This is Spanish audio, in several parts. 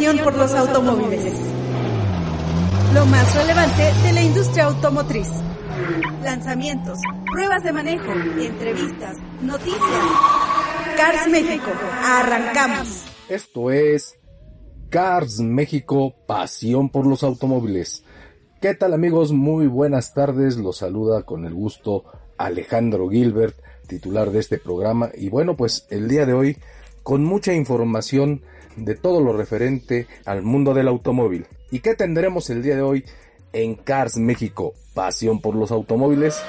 pasión por los automóviles. Lo más relevante de la industria automotriz. Lanzamientos, pruebas de manejo, entrevistas, noticias. Cars México, arrancamos. Esto es Cars México, pasión por los automóviles. ¿Qué tal amigos? Muy buenas tardes. Los saluda con el gusto Alejandro Gilbert, titular de este programa. Y bueno, pues el día de hoy con mucha información de todo lo referente al mundo del automóvil. ¿Y qué tendremos el día de hoy en Cars México? Pasión por los automóviles.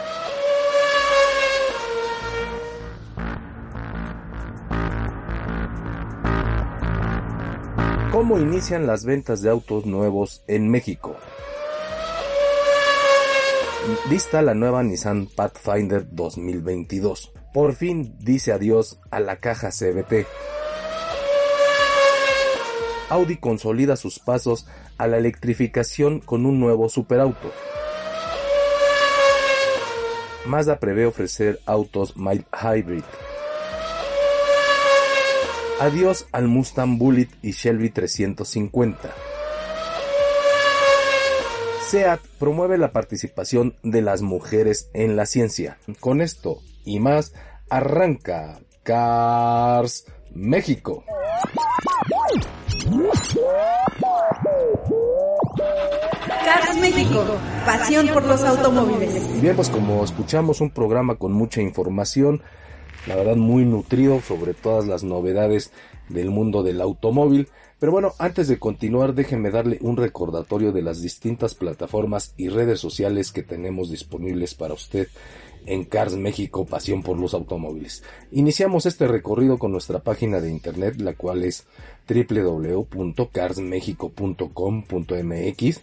¿Cómo inician las ventas de autos nuevos en México? Vista la nueva Nissan Pathfinder 2022. Por fin dice adiós a la caja CBT. Audi consolida sus pasos a la electrificación con un nuevo superauto. Mazda prevé ofrecer autos mild hybrid. Adiós al Mustang Bullitt y Shelby 350. SEAT promueve la participación de las mujeres en la ciencia. Con esto y más, arranca Cars México. Cars México, pasión por los automóviles. Bien, pues como escuchamos un programa con mucha información, la verdad muy nutrido sobre todas las novedades del mundo del automóvil. Pero bueno, antes de continuar, déjenme darle un recordatorio de las distintas plataformas y redes sociales que tenemos disponibles para usted en Cars México, pasión por los automóviles. Iniciamos este recorrido con nuestra página de internet, la cual es www.carsmexico.com.mx.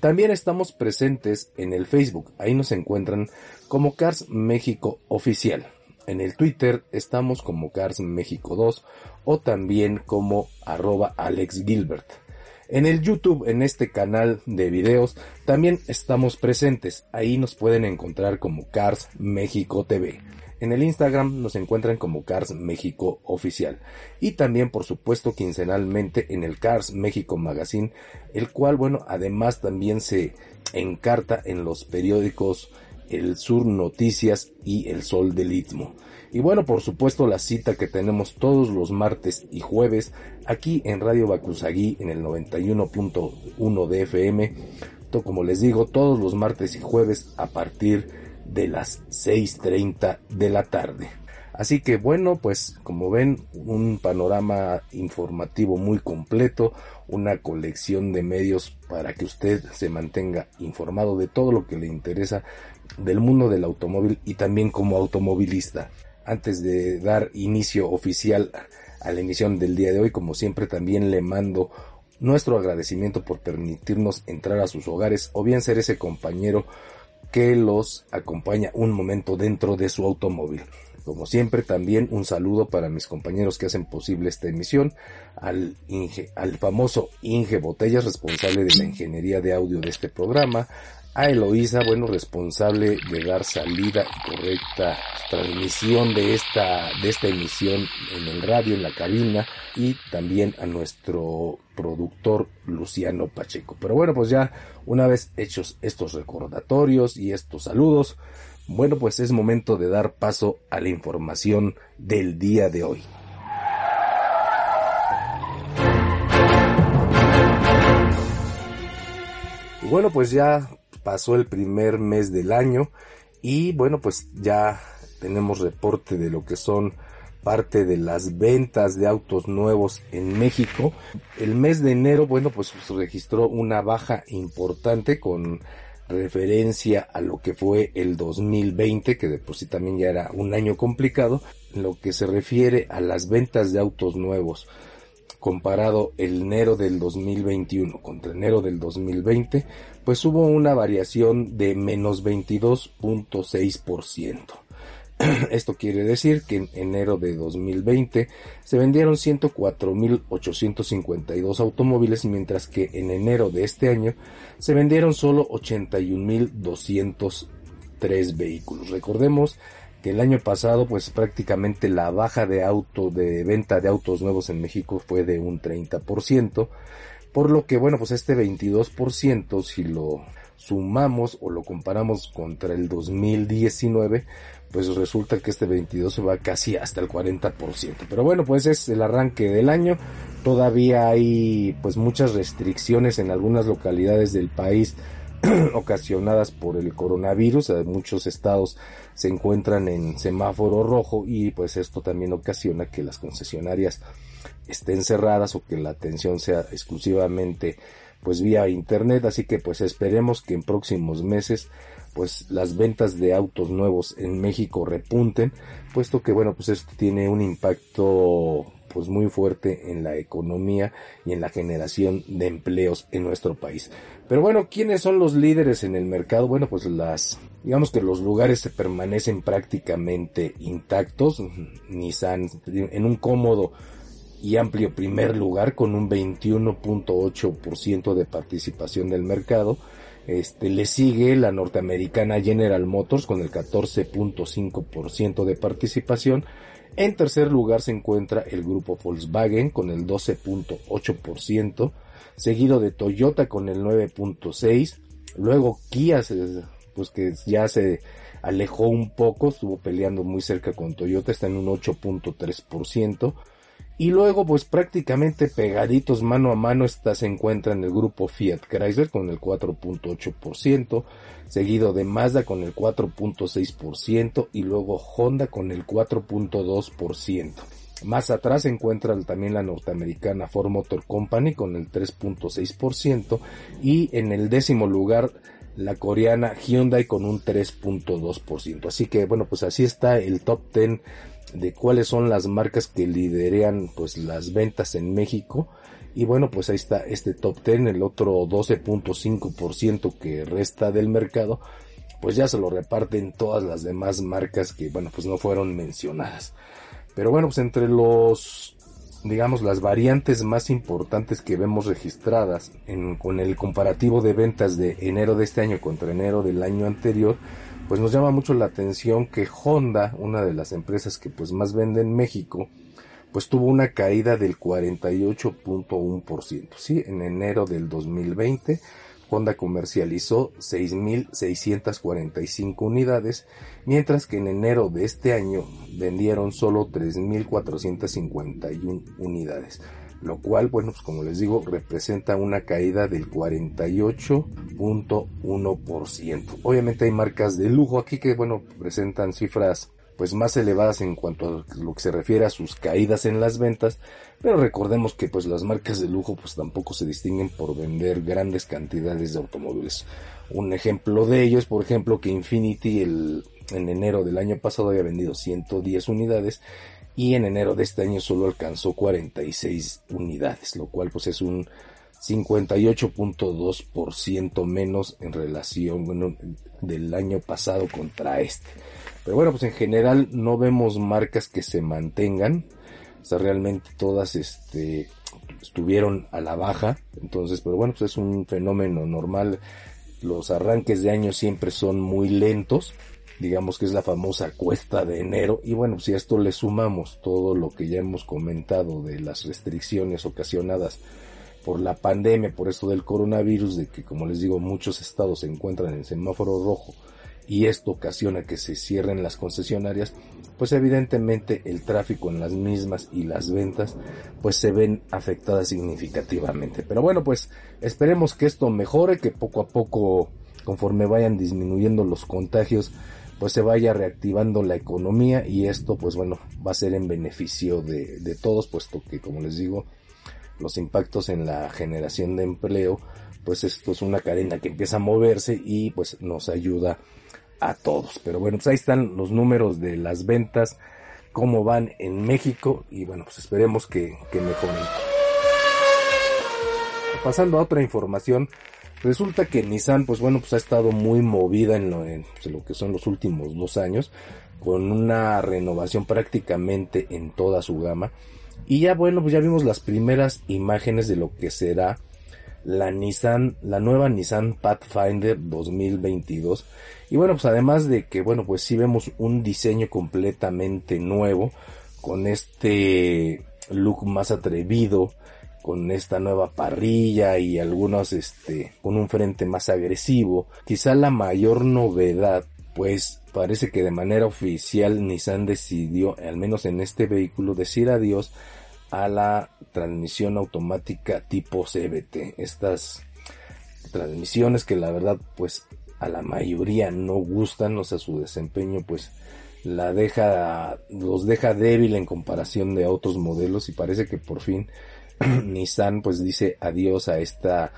También estamos presentes en el Facebook, ahí nos encuentran como Cars México Oficial. En el Twitter estamos como Cars México 2 o también como arroba Alex Gilbert. En el YouTube, en este canal de videos, también estamos presentes. Ahí nos pueden encontrar como Cars México TV. En el Instagram nos encuentran como Cars México Oficial. Y también, por supuesto, quincenalmente en el Cars México Magazine, el cual, bueno, además también se encarta en los periódicos El Sur Noticias y El Sol del Istmo. Y bueno, por supuesto, la cita que tenemos todos los martes y jueves aquí en Radio Bacusagui en el 91.1 de FM. Como les digo, todos los martes y jueves a partir de las 6.30 de la tarde. Así que bueno, pues como ven, un panorama informativo muy completo, una colección de medios para que usted se mantenga informado de todo lo que le interesa del mundo del automóvil y también como automovilista. Antes de dar inicio oficial a la emisión del día de hoy, como siempre también le mando nuestro agradecimiento por permitirnos entrar a sus hogares o bien ser ese compañero que los acompaña un momento dentro de su automóvil. Como siempre, también un saludo para mis compañeros que hacen posible esta emisión, al, Inge, al famoso Inge Botellas, responsable de la ingeniería de audio de este programa, a Eloísa, bueno, responsable de dar salida y correcta transmisión de esta, de esta emisión en el radio, en la cabina, y también a nuestro productor Luciano Pacheco. Pero bueno, pues ya una vez hechos estos recordatorios y estos saludos, bueno, pues es momento de dar paso a la información del día de hoy. Y bueno, pues ya pasó el primer mes del año y bueno, pues ya tenemos reporte de lo que son parte de las ventas de autos nuevos en México. El mes de enero, bueno, pues registró una baja importante con referencia a lo que fue el 2020, que de por sí también ya era un año complicado, lo que se refiere a las ventas de autos nuevos comparado el enero del 2021 contra enero del 2020, pues hubo una variación de menos 22.6%. Esto quiere decir que en enero de 2020 se vendieron 104.852 automóviles, mientras que en enero de este año se vendieron solo 81.203 vehículos. Recordemos que el año pasado pues prácticamente la baja de auto de venta de autos nuevos en México fue de un 30%, por lo que bueno pues este 22% si lo sumamos o lo comparamos contra el 2019 pues resulta que este 22 se va casi hasta el 40%. Pero bueno, pues es el arranque del año. Todavía hay pues muchas restricciones en algunas localidades del país ocasionadas por el coronavirus. Muchos estados se encuentran en semáforo rojo y pues esto también ocasiona que las concesionarias estén cerradas o que la atención sea exclusivamente pues vía internet. Así que pues esperemos que en próximos meses pues las ventas de autos nuevos en México repunten, puesto que bueno, pues esto tiene un impacto pues muy fuerte en la economía y en la generación de empleos en nuestro país. Pero bueno, ¿quiénes son los líderes en el mercado? Bueno, pues las, digamos que los lugares se permanecen prácticamente intactos. Nissan en un cómodo y amplio primer lugar con un 21.8% de participación del mercado. Este, le sigue la norteamericana General Motors con el 14.5% de participación. En tercer lugar se encuentra el grupo Volkswagen con el 12.8%, seguido de Toyota con el 9.6%, luego Kia, pues que ya se alejó un poco, estuvo peleando muy cerca con Toyota, está en un 8.3%, y luego, pues prácticamente pegaditos mano a mano, está, se encuentra en el grupo Fiat Chrysler con el 4.8%, seguido de Mazda con el 4.6% y luego Honda con el 4.2%. Más atrás se encuentra también la norteamericana Ford Motor Company con el 3.6% y en el décimo lugar la coreana Hyundai con un 3.2%. Así que bueno, pues así está el top 10 de cuáles son las marcas que liderean pues las ventas en México. Y bueno, pues ahí está este top 10, el otro 12.5% que resta del mercado, pues ya se lo reparten todas las demás marcas que bueno, pues no fueron mencionadas. Pero bueno, pues entre los digamos las variantes más importantes que vemos registradas en, con el comparativo de ventas de enero de este año contra enero del año anterior, pues nos llama mucho la atención que Honda, una de las empresas que pues más vende en México, pues tuvo una caída del 48.1%. Sí, en enero del 2020 Honda comercializó 6.645 unidades, mientras que en enero de este año vendieron solo 3.451 unidades lo cual, bueno, pues como les digo, representa una caída del 48.1%. Obviamente hay marcas de lujo aquí que, bueno, presentan cifras pues más elevadas en cuanto a lo que se refiere a sus caídas en las ventas, pero recordemos que pues las marcas de lujo pues tampoco se distinguen por vender grandes cantidades de automóviles. Un ejemplo de ello es por ejemplo que Infinity el, en enero del año pasado había vendido 110 unidades y en enero de este año solo alcanzó 46 unidades, lo cual pues es un 58.2% menos en relación del año pasado contra este. Pero bueno, pues en general no vemos marcas que se mantengan. O sea, realmente todas este, estuvieron a la baja. Entonces, pero bueno, pues es un fenómeno normal. Los arranques de año siempre son muy lentos digamos que es la famosa cuesta de enero. Y bueno, si a esto le sumamos todo lo que ya hemos comentado de las restricciones ocasionadas por la pandemia, por esto del coronavirus, de que como les digo muchos estados se encuentran en semáforo rojo y esto ocasiona que se cierren las concesionarias, pues evidentemente el tráfico en las mismas y las ventas pues se ven afectadas significativamente. Pero bueno, pues esperemos que esto mejore, que poco a poco conforme vayan disminuyendo los contagios pues se vaya reactivando la economía y esto pues bueno va a ser en beneficio de, de todos puesto que como les digo los impactos en la generación de empleo pues esto es una cadena que empieza a moverse y pues nos ayuda a todos. Pero bueno, pues ahí están los números de las ventas, cómo van en México y bueno, pues esperemos que, que mejoren. Pasando a otra información, resulta que Nissan, pues bueno, pues ha estado muy movida en lo, en pues, lo que son los últimos dos años, con una renovación prácticamente en toda su gama. Y ya bueno, pues ya vimos las primeras imágenes de lo que será la Nissan, la nueva Nissan Pathfinder 2022. Y bueno, pues además de que, bueno, pues sí vemos un diseño completamente nuevo, con este look más atrevido, con esta nueva parrilla y algunos, este, con un frente más agresivo. Quizá la mayor novedad, pues parece que de manera oficial Nissan decidió, al menos en este vehículo, decir adiós a la transmisión automática tipo CBT. Estas transmisiones que la verdad pues a la mayoría no gustan, o sea, su desempeño pues la deja, los deja débil en comparación de otros modelos y parece que por fin Nissan pues dice adiós a esta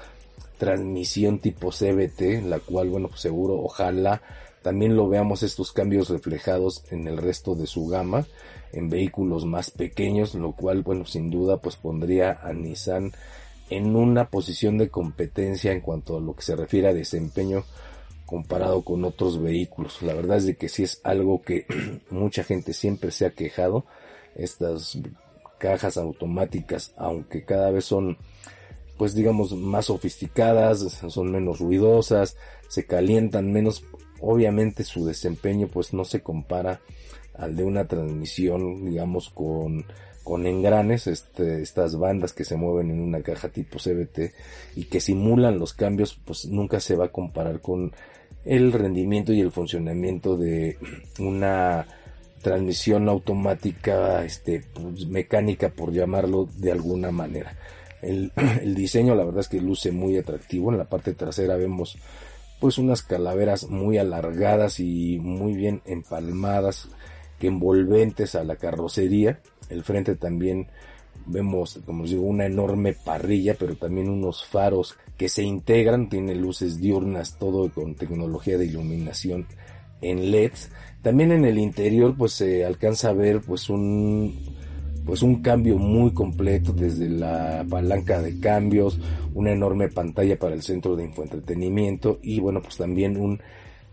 transmisión tipo CBT, la cual bueno pues seguro ojalá también lo veamos estos cambios reflejados en el resto de su gama en vehículos más pequeños, lo cual, bueno, sin duda, pues pondría a Nissan en una posición de competencia en cuanto a lo que se refiere a desempeño comparado con otros vehículos. La verdad es de que sí es algo que mucha gente siempre se ha quejado. Estas cajas automáticas, aunque cada vez son, pues digamos, más sofisticadas, son menos ruidosas, se calientan menos, obviamente su desempeño pues no se compara al de una transmisión, digamos, con, con engranes, este, estas bandas que se mueven en una caja tipo CBT y que simulan los cambios, pues nunca se va a comparar con el rendimiento y el funcionamiento de una transmisión automática, este, pues, mecánica por llamarlo de alguna manera. El, diseño la verdad es que luce muy atractivo. En la parte trasera vemos pues unas calaveras muy alargadas y muy bien empalmadas que envolventes a la carrocería. El frente también vemos, como os digo, una enorme parrilla, pero también unos faros que se integran, tiene luces diurnas, todo con tecnología de iluminación en LEDs. También en el interior pues se alcanza a ver pues un pues un cambio muy completo desde la palanca de cambios, una enorme pantalla para el centro de infoentretenimiento y bueno pues también un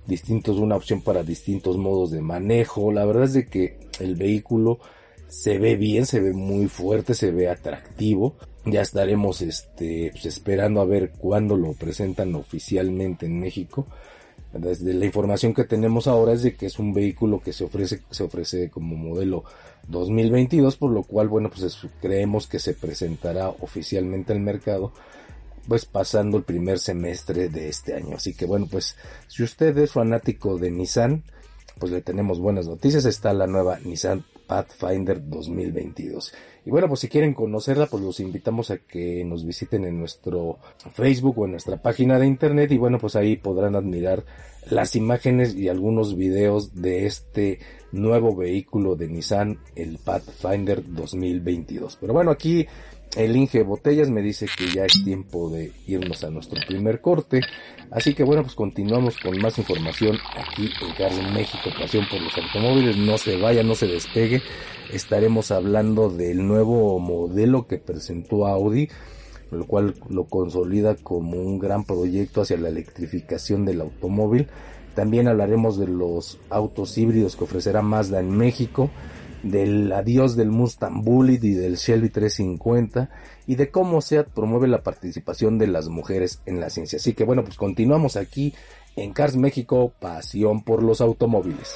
distintos, una opción para distintos modos de manejo. La verdad es de que el vehículo se ve bien, se ve muy fuerte, se ve atractivo. Ya estaremos este, pues, esperando a ver cuándo lo presentan oficialmente en México. Desde la información que tenemos ahora es de que es un vehículo que se ofrece, se ofrece como modelo 2022, por lo cual, bueno, pues creemos que se presentará oficialmente al mercado pues pasando el primer semestre de este año. Así que bueno, pues si usted es fanático de Nissan, pues le tenemos buenas noticias. Está la nueva Nissan Pathfinder 2022. Y bueno, pues si quieren conocerla, pues los invitamos a que nos visiten en nuestro Facebook o en nuestra página de internet y bueno, pues ahí podrán admirar las imágenes y algunos videos de este nuevo vehículo de Nissan, el Pathfinder 2022. Pero bueno, aquí el Inge Botellas me dice que ya es tiempo de irnos a nuestro primer corte. Así que bueno, pues continuamos con más información aquí en Cars México, pasión por los automóviles. No se vaya, no se despegue. Estaremos hablando del nuevo modelo que presentó Audi, lo cual lo consolida como un gran proyecto hacia la electrificación del automóvil. También hablaremos de los autos híbridos que ofrecerá Mazda en México del adiós del Mustang Bullitt y del Shelby 350 y de cómo SEAT promueve la participación de las mujeres en la ciencia. Así que bueno, pues continuamos aquí en Cars México, pasión por los automóviles.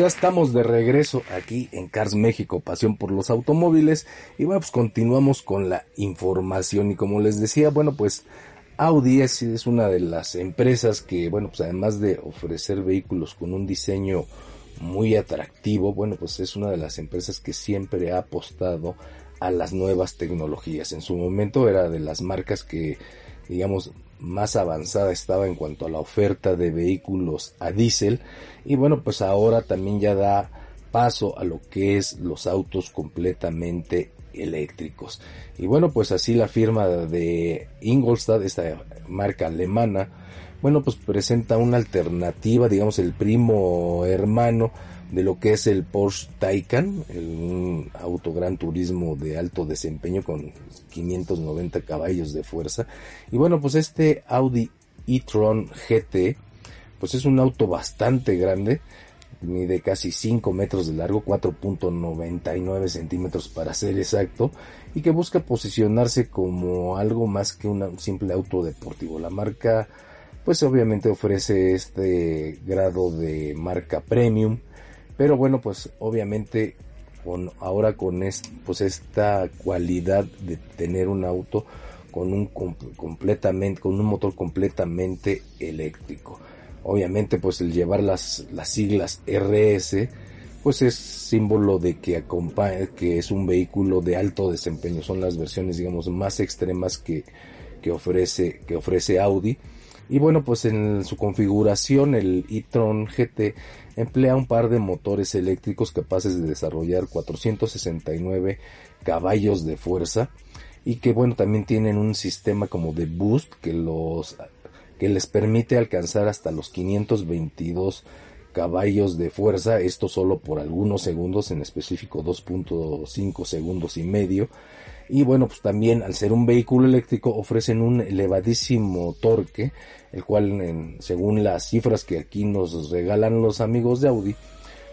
Ya estamos de regreso aquí en Cars México, pasión por los automóviles. Y bueno, pues continuamos con la información. Y como les decía, bueno, pues Audi es, una de las empresas que, bueno, pues además de ofrecer vehículos con un diseño muy atractivo, bueno, pues es una de las empresas que siempre ha apostado a las nuevas tecnologías. En su momento era de las marcas que, digamos, más avanzada estaba en cuanto a la oferta de vehículos a diésel. Y bueno pues ahora también ya da paso a lo que es los autos completamente eléctricos. Y bueno pues así la firma de Ingolstadt esta marca alemana bueno pues presenta una alternativa digamos el primo hermano de lo que es el Porsche Taycan, un auto gran turismo de alto desempeño con 590 caballos de fuerza. Y bueno, pues este Audi e-tron GT, pues es un auto bastante grande, mide casi 5 metros de largo, 4.99 centímetros para ser exacto, y que busca posicionarse como algo más que un simple auto deportivo. La marca, pues obviamente ofrece este grado de marca premium, pero bueno, pues obviamente con ahora con pues esta cualidad de tener un auto con un completamente con un motor completamente eléctrico. Obviamente pues el llevar las las siglas RS pues es símbolo de que acompaña que es un vehículo de alto desempeño, son las versiones digamos más extremas que que ofrece que ofrece Audi. Y bueno, pues en su configuración el e-tron GT emplea un par de motores eléctricos capaces de desarrollar 469 caballos de fuerza y que bueno también tienen un sistema como de boost que los que les permite alcanzar hasta los 522 caballos de fuerza, esto solo por algunos segundos, en específico 2.5 segundos y medio. Y bueno, pues también al ser un vehículo eléctrico ofrecen un elevadísimo torque el cual según las cifras que aquí nos regalan los amigos de Audi,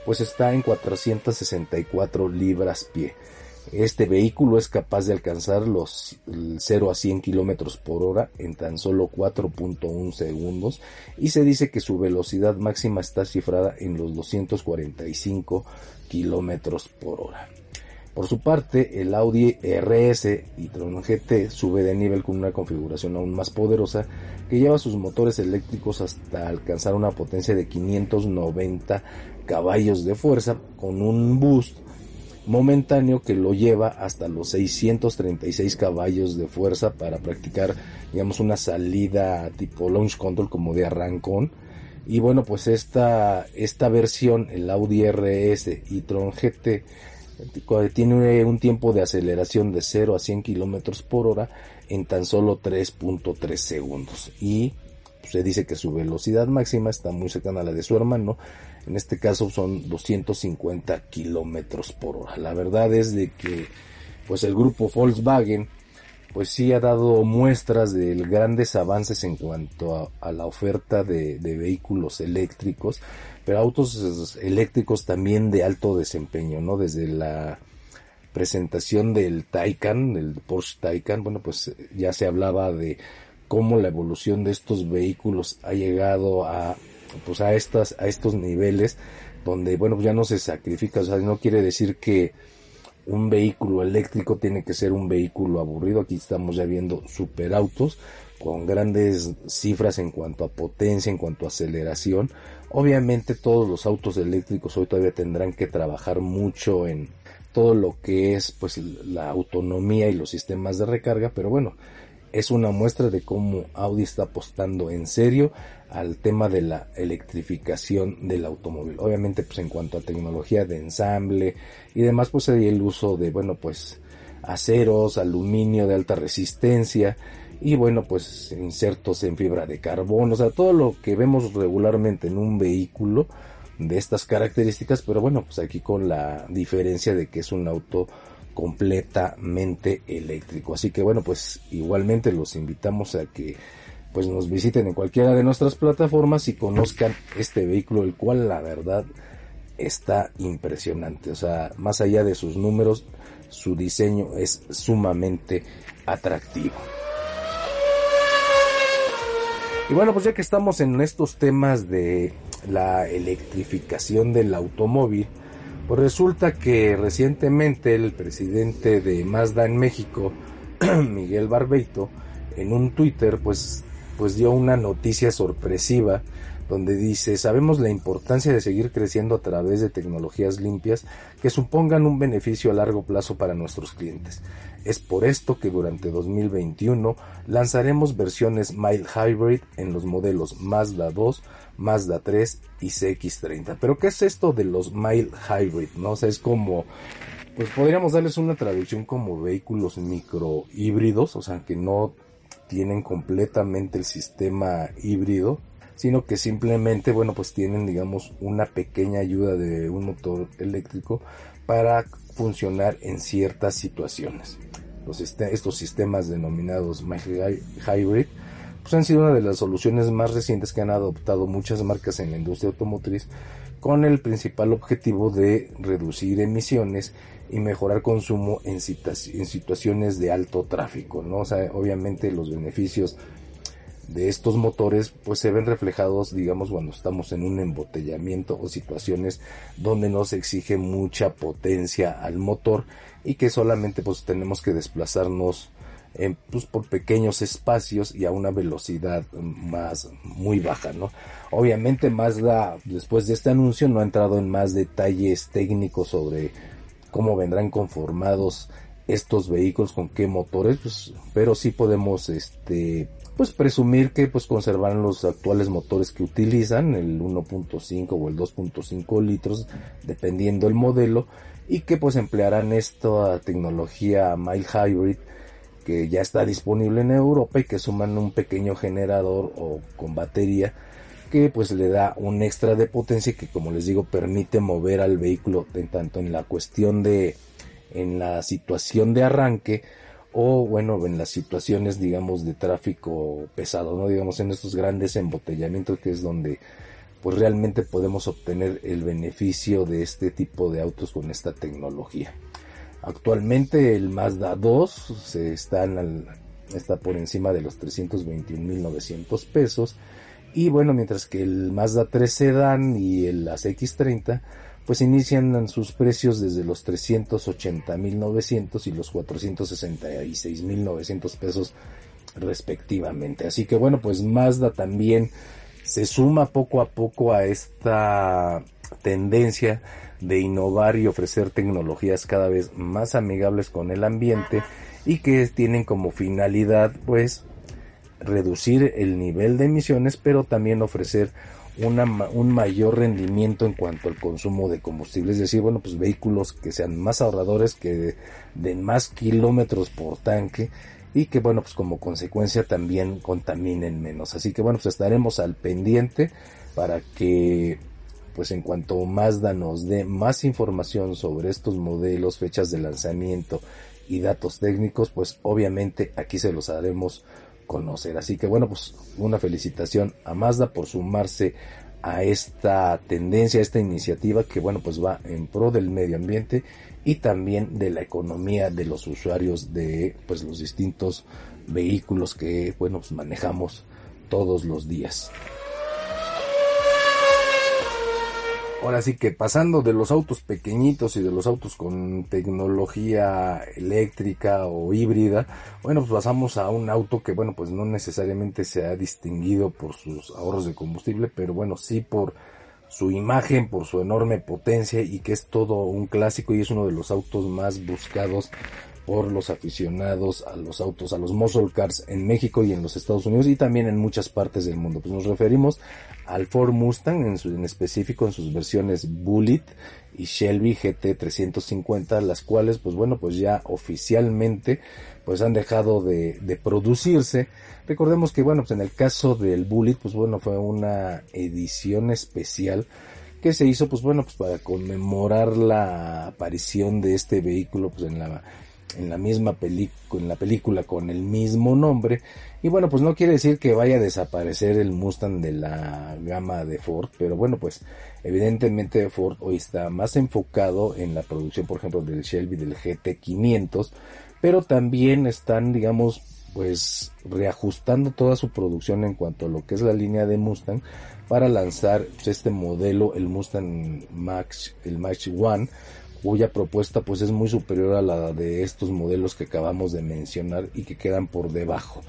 pues está en 464 libras pie. Este vehículo es capaz de alcanzar los 0 a 100 kilómetros por hora en tan solo 4.1 segundos y se dice que su velocidad máxima está cifrada en los 245 kilómetros por hora. Por su parte, el Audi RS y Tron GT sube de nivel con una configuración aún más poderosa que lleva sus motores eléctricos hasta alcanzar una potencia de 590 caballos de fuerza con un boost momentáneo que lo lleva hasta los 636 caballos de fuerza para practicar digamos una salida tipo launch control como de arrancón. Y bueno pues esta esta versión el Audi RS y Tron GT tiene un tiempo de aceleración de 0 a 100 kilómetros por hora en tan solo 3.3 segundos. Y se dice que su velocidad máxima está muy cercana a la de su hermano. En este caso son 250 kilómetros por hora. La verdad es de que pues el grupo Volkswagen pues sí ha dado muestras de grandes avances en cuanto a, la oferta de vehículos eléctricos pero autos eléctricos también de alto desempeño, ¿no? Desde la presentación del Taycan, del Porsche Taycan, bueno, pues ya se hablaba de cómo la evolución de estos vehículos ha llegado a pues a estas a estos niveles donde bueno, ya no se sacrifica, o sea, no quiere decir que un vehículo eléctrico tiene que ser un vehículo aburrido, aquí estamos ya viendo superautos con grandes cifras en cuanto a potencia, en cuanto a aceleración, Obviamente todos los autos eléctricos hoy todavía tendrán que trabajar mucho en todo lo que es pues la autonomía y los sistemas de recarga, pero bueno, es una muestra de cómo Audi está apostando en serio al tema de la electrificación del automóvil. Obviamente pues en cuanto a tecnología de ensamble y demás pues hay el uso de bueno pues aceros, aluminio de alta resistencia y bueno pues insertos en fibra de carbono, o sea todo lo que vemos regularmente en un vehículo de estas características, pero bueno pues aquí con la diferencia de que es un auto completamente eléctrico. Así que bueno pues igualmente los invitamos a que pues nos visiten en cualquiera de nuestras plataformas y conozcan este vehículo el cual la verdad está impresionante, o sea más allá de sus números su diseño es sumamente atractivo. Y bueno, pues ya que estamos en estos temas de la electrificación del automóvil, pues resulta que recientemente el presidente de Mazda en México, Miguel Barbeito, en un Twitter, pues, pues dio una noticia sorpresiva donde dice, sabemos la importancia de seguir creciendo a través de tecnologías limpias que supongan un beneficio a largo plazo para nuestros clientes. Es por esto que durante 2021 lanzaremos versiones mild hybrid en los modelos Mazda 2, Mazda 3 y CX30. Pero ¿qué es esto de los mild hybrid? No o sea, es como pues podríamos darles una traducción como vehículos micro híbridos, o sea, que no tienen completamente el sistema híbrido, sino que simplemente, bueno, pues tienen, digamos, una pequeña ayuda de un motor eléctrico para funcionar en ciertas situaciones. Los estos sistemas denominados hybrid pues han sido una de las soluciones más recientes que han adoptado muchas marcas en la industria automotriz con el principal objetivo de reducir emisiones y mejorar consumo en, situaciones de alto tráfico, ¿no? O obviamente los beneficios de estos motores pues se ven reflejados digamos cuando estamos en un embotellamiento o situaciones donde nos exige mucha potencia al motor y que solamente pues tenemos que desplazarnos en, pues, por pequeños espacios y a una velocidad más muy baja, ¿no? Obviamente Mazda después de este anuncio no ha entrado en más detalles técnicos sobre cómo vendrán conformados estos vehículos con qué motores, pues, pero sí podemos este pues presumir que pues conservarán los actuales motores que utilizan, el 1.5 o el 2.5 litros, dependiendo el modelo, y que pues emplearán esta tecnología mild hybrid que ya está disponible en Europa y que suman un pequeño generador o con batería que pues le da un extra de potencia que como les digo permite mover al vehículo tanto en la cuestión de en la situación de arranque o bueno, en las situaciones digamos de tráfico pesado, ¿no? Digamos en estos grandes embotellamientos que es donde pues realmente podemos obtener el beneficio de este tipo de autos con esta tecnología. Actualmente el Mazda 2 se está, está por encima de los 321.900 pesos y bueno, mientras que el Mazda 3 Sedan y el AX30 pues inician sus precios desde los 380.900 y los 466.900 pesos respectivamente. Así que bueno, pues Mazda también se suma poco a poco a esta tendencia de innovar y ofrecer tecnologías cada vez más amigables con el ambiente y que tienen como finalidad pues reducir el nivel de emisiones pero también ofrecer un mayor rendimiento en cuanto al consumo de combustible. Es decir, bueno, pues vehículos que sean más ahorradores, que den más kilómetros por tanque y que, bueno, pues como consecuencia también contaminen menos. Así que, bueno, pues estaremos al pendiente para que pues en cuanto Mazda nos dé más información sobre estos modelos, fechas de lanzamiento y datos técnicos, pues obviamente aquí se los haremos conocer. Así que bueno, pues una felicitación a Mazda por sumarse a esta tendencia, a esta iniciativa que bueno, pues va en pro del medio ambiente y también de la economía de los usuarios de pues los distintos vehículos que bueno, pues manejamos todos los días. Ahora sí que pasando de los autos pequeñitos y de los autos con tecnología eléctrica o híbrida, bueno, pues pasamos a un auto que, bueno, pues no necesariamente se ha distinguido por sus ahorros de combustible, pero bueno, sí por su imagen, por su enorme potencia y que es todo un clásico y es uno de los autos más buscados por los aficionados a los autos, a los muscle cars en México y en los Estados Unidos y también en muchas partes del mundo. Pues nos referimos al Ford Mustang en, su, en específico en sus versiones Bullet y Shelby GT 350, las cuales pues bueno pues ya oficialmente pues han dejado de, de producirse. Recordemos que bueno pues en el caso del Bullet pues bueno fue una edición especial que se hizo pues bueno pues para conmemorar la aparición de este vehículo pues en la en la misma película, en la película con el mismo nombre. Y bueno, pues no quiere decir que vaya a desaparecer el Mustang de la gama de Ford, pero bueno, pues evidentemente Ford hoy está más enfocado en la producción, por ejemplo, del Shelby del GT500, pero también están, digamos, pues reajustando toda su producción en cuanto a lo que es la línea de Mustang para lanzar pues, este modelo, el Mustang Max, el Max One, cuya propuesta pues es muy superior a la de estos modelos que acabamos de mencionar y que quedan por debajo.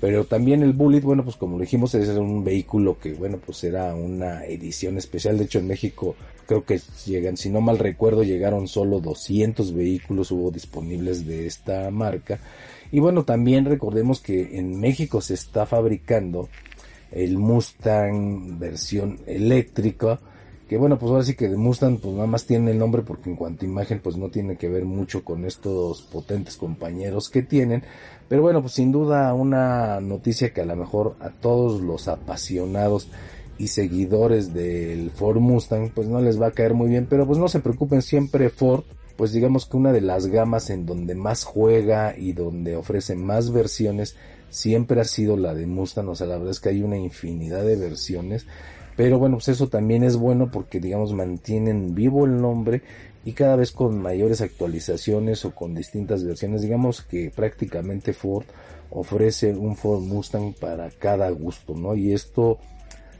Pero también el Bullet, bueno, pues como dijimos, es un vehículo que, bueno, pues era una edición especial. De hecho, en México creo que llegan, si no mal recuerdo, llegaron solo 200 vehículos hubo disponibles de esta marca. Y bueno, también recordemos que en México se está fabricando el Mustang versión eléctrica que bueno, pues ahora sí que de Mustang pues nada más tiene el nombre porque en cuanto a imagen pues no tiene que ver mucho con estos potentes compañeros que tienen, pero bueno, pues sin duda una noticia que a lo mejor a todos los apasionados y seguidores del Ford Mustang pues no les va a caer muy bien, pero pues no se preocupen siempre Ford pues digamos que una de las gamas en donde más juega y donde ofrece más versiones siempre ha sido la de Mustang, o sea, la verdad es que hay una infinidad de versiones pero bueno, pues eso también es bueno porque digamos mantienen vivo el nombre y cada vez con mayores actualizaciones o con distintas versiones. Digamos que prácticamente Ford ofrece un Ford Mustang para cada gusto, ¿no? Y esto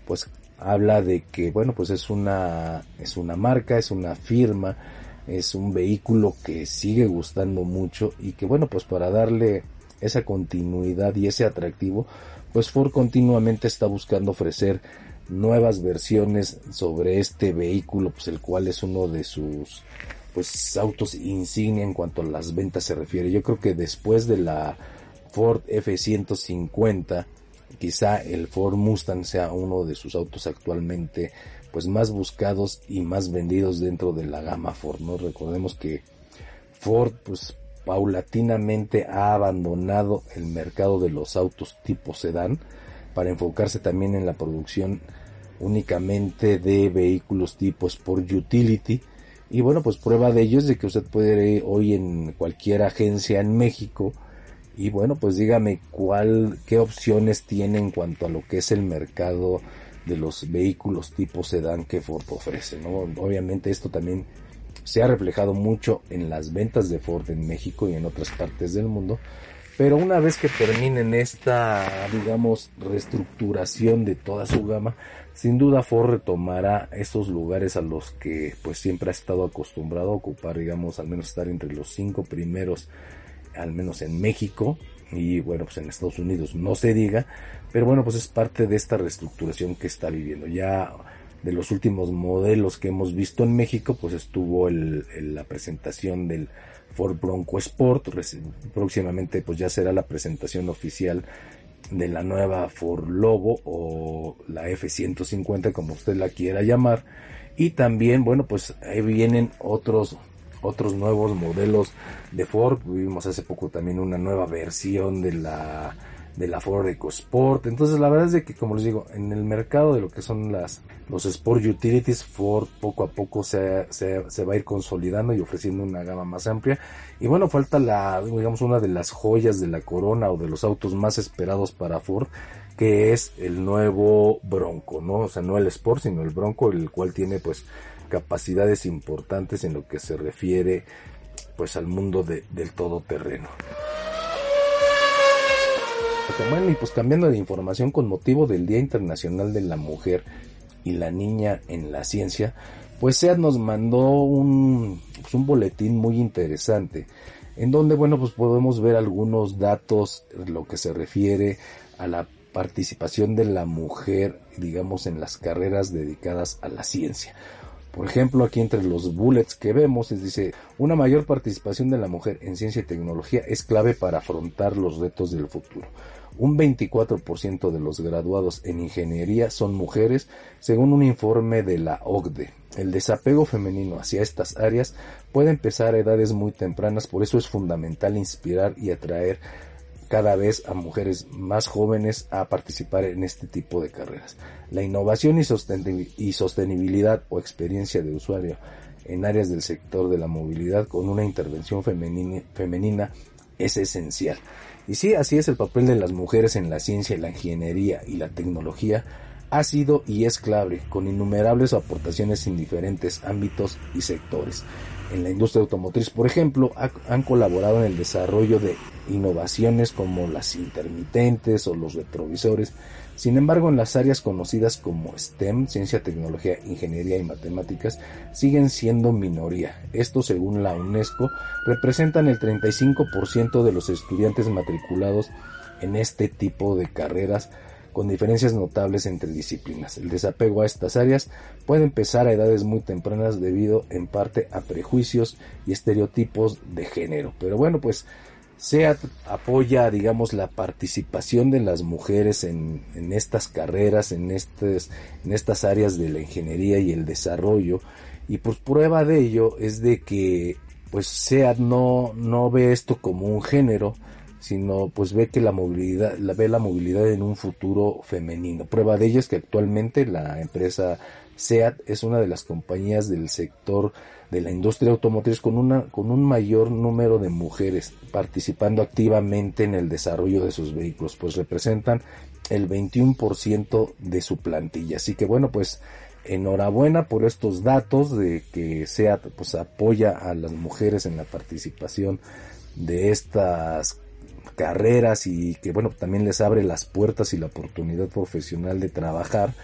pues habla de que bueno, pues es una es una marca, es una firma, es un vehículo que sigue gustando mucho y que bueno, pues para darle esa continuidad y ese atractivo, pues Ford continuamente está buscando ofrecer nuevas versiones sobre este vehículo, pues el cual es uno de sus pues autos insignia en cuanto a las ventas se refiere. Yo creo que después de la Ford F150, quizá el Ford Mustang sea uno de sus autos actualmente pues más buscados y más vendidos dentro de la gama Ford, ¿no? Recordemos que Ford pues paulatinamente ha abandonado el mercado de los autos tipo sedán para enfocarse también en la producción únicamente de vehículos tipo Sport Utility. Y bueno, pues prueba de ello es de que usted puede ir hoy en cualquier agencia en México y bueno, pues dígame cuál, qué opciones tiene en cuanto a lo que es el mercado de los vehículos tipo sedán que Ford ofrece, ¿no? Obviamente esto también se ha reflejado mucho en las ventas de Ford en México y en otras partes del mundo, pero una vez que terminen esta, digamos, reestructuración de toda su gama, sin duda Ford retomará esos lugares a los que pues siempre ha estado acostumbrado a ocupar, digamos, al menos estar entre los cinco primeros, al menos en México, y bueno, pues en Estados Unidos no se diga, pero bueno, pues es parte de esta reestructuración que está viviendo. Ya de los últimos modelos que hemos visto en México, pues estuvo el, la presentación del Ford Bronco Sport. Próximamente pues ya será la presentación oficial de la nueva Ford Lobo o la F150 como usted la quiera llamar. Y también, bueno, pues ahí vienen otros otros nuevos modelos de Ford. Vimos hace poco también una nueva versión de la de la Ford EcoSport. Entonces la verdad es de que como les digo, en el mercado de lo que son las los Sport Utilities, Ford poco a poco se, se, se, va a ir consolidando y ofreciendo una gama más amplia. Y bueno, falta la, digamos, una de las joyas de la corona o de los autos más esperados para Ford, que es el nuevo Bronco, ¿no? O sea, no el Sport, sino el Bronco, el cual tiene pues capacidades importantes en lo que se refiere pues al mundo de, del todoterreno. Bueno, y pues cambiando de información con motivo del Día Internacional de la Mujer y la Niña en la Ciencia, pues SEAT nos mandó un, pues un boletín muy interesante, en donde, bueno, pues podemos ver algunos datos, lo que se refiere a la participación de la mujer, digamos, en las carreras dedicadas a la ciencia. Por ejemplo, aquí entre los bullets que vemos, es dice, una mayor participación de la mujer en ciencia y tecnología es clave para afrontar los retos del futuro. Un 24% de los graduados en ingeniería son mujeres, según un informe de la OCDE. El desapego femenino hacia estas áreas puede empezar a edades muy tempranas, por eso es fundamental inspirar y atraer cada vez a mujeres más jóvenes a participar en este tipo de carreras. La innovación y sostenibilidad o experiencia de usuario en áreas del sector de la movilidad con una intervención femenina, es esencial. Y sí, así es el papel de las mujeres en la ciencia, la ingeniería y la tecnología ha sido y es clave, con innumerables aportaciones en diferentes ámbitos y sectores. En la industria automotriz, por ejemplo, han colaborado en el desarrollo de innovaciones como las intermitentes o los retrovisores. Sin embargo, en las áreas conocidas como STEM, ciencia, tecnología, ingeniería y matemáticas, siguen siendo minoría. Esto, según la UNESCO, representan el 35% de los estudiantes matriculados en este tipo de carreras con diferencias notables entre disciplinas. El desapego a estas áreas puede empezar a edades muy tempranas debido en parte a prejuicios y estereotipos de género. Pero bueno, pues SEAT apoya, digamos, la participación de las mujeres en, estas carreras, en, en estas áreas de la ingeniería y el desarrollo. Y pues prueba de ello es de que pues SEAT no, no ve esto como un género, sino pues ve que la movilidad, la, ve la movilidad en un futuro femenino. Prueba de ello es que actualmente la empresa SEAT es una de las compañías del sector de la industria automotriz con una con un mayor número de mujeres participando activamente en el desarrollo de sus vehículos, pues representan el 21% de su plantilla. Así que bueno, pues enhorabuena por estos datos de que SEAT pues apoya a las mujeres en la participación de estas carreras y que bueno, también les abre las puertas y la oportunidad profesional de trabajar.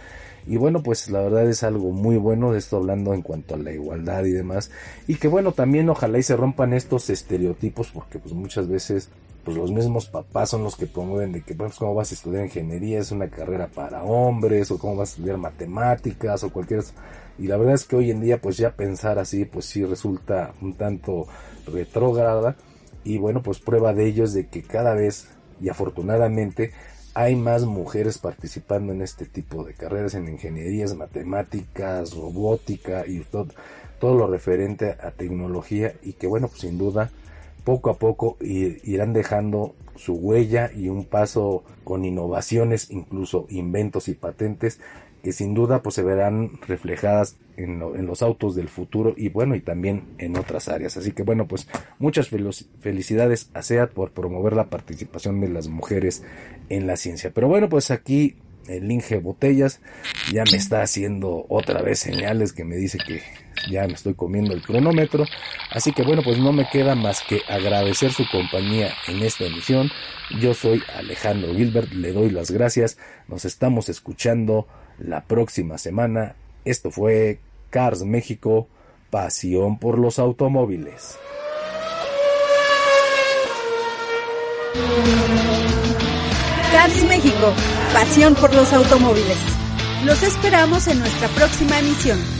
Y bueno, pues la verdad es algo muy bueno esto hablando en cuanto a la igualdad y demás. Y que bueno, también ojalá y se rompan estos estereotipos porque pues muchas veces pues los mismos papás son los que promueven de que pues cómo vas a estudiar ingeniería es una carrera para hombres o cómo vas a estudiar matemáticas o cualquier y la verdad es que hoy en día pues ya pensar así pues sí resulta un tanto retrógrada y bueno, pues prueba de ello es de que cada vez y afortunadamente hay más mujeres participando en este tipo de carreras en ingenierías, matemáticas, robótica y todo, todo lo referente a tecnología y que bueno, pues sin duda poco a poco irán dejando su huella y un paso con innovaciones, incluso inventos y patentes que sin duda pues se verán reflejadas en, los autos del futuro y bueno y también en otras áreas. Así que bueno pues muchas felicidades a SEAT por promover la participación de las mujeres en la ciencia. Pero bueno pues aquí el Inge Botellas ya me está haciendo otra vez señales que me dice que ya me estoy comiendo el cronómetro. Así que bueno pues no me queda más que agradecer su compañía en esta emisión. Yo soy Alejandro Gilbert le doy las gracias. Nos estamos escuchando la próxima semana. Esto fue Cars México, pasión por los automóviles. Cars México, pasión por los automóviles. Los esperamos en nuestra próxima emisión.